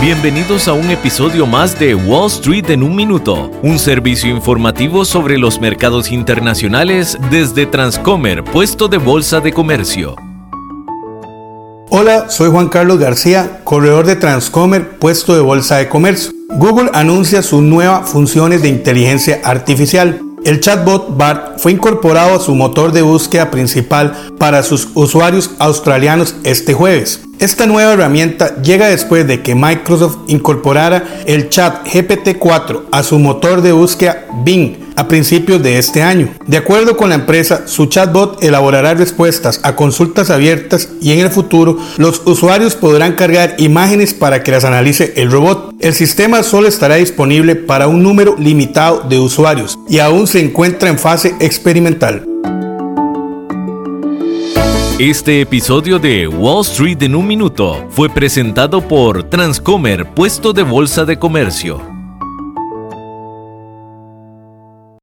Bienvenidos a un episodio más de Wall Street en un minuto, un servicio informativo sobre los mercados internacionales desde Transcomer, puesto de bolsa de comercio. Hola, soy Juan Carlos García, corredor de Transcomer, puesto de bolsa de comercio. Google anuncia sus nuevas funciones de inteligencia artificial. El chatbot BART fue incorporado a su motor de búsqueda principal para sus usuarios australianos este jueves. Esta nueva herramienta llega después de que Microsoft incorporara el chat GPT-4 a su motor de búsqueda Bing a principios de este año. De acuerdo con la empresa, su chatbot elaborará respuestas a consultas abiertas y en el futuro los usuarios podrán cargar imágenes para que las analice el robot. El sistema solo estará disponible para un número limitado de usuarios y aún se encuentra en fase experimental. Este episodio de Wall Street en un minuto fue presentado por Transcomer, puesto de bolsa de comercio.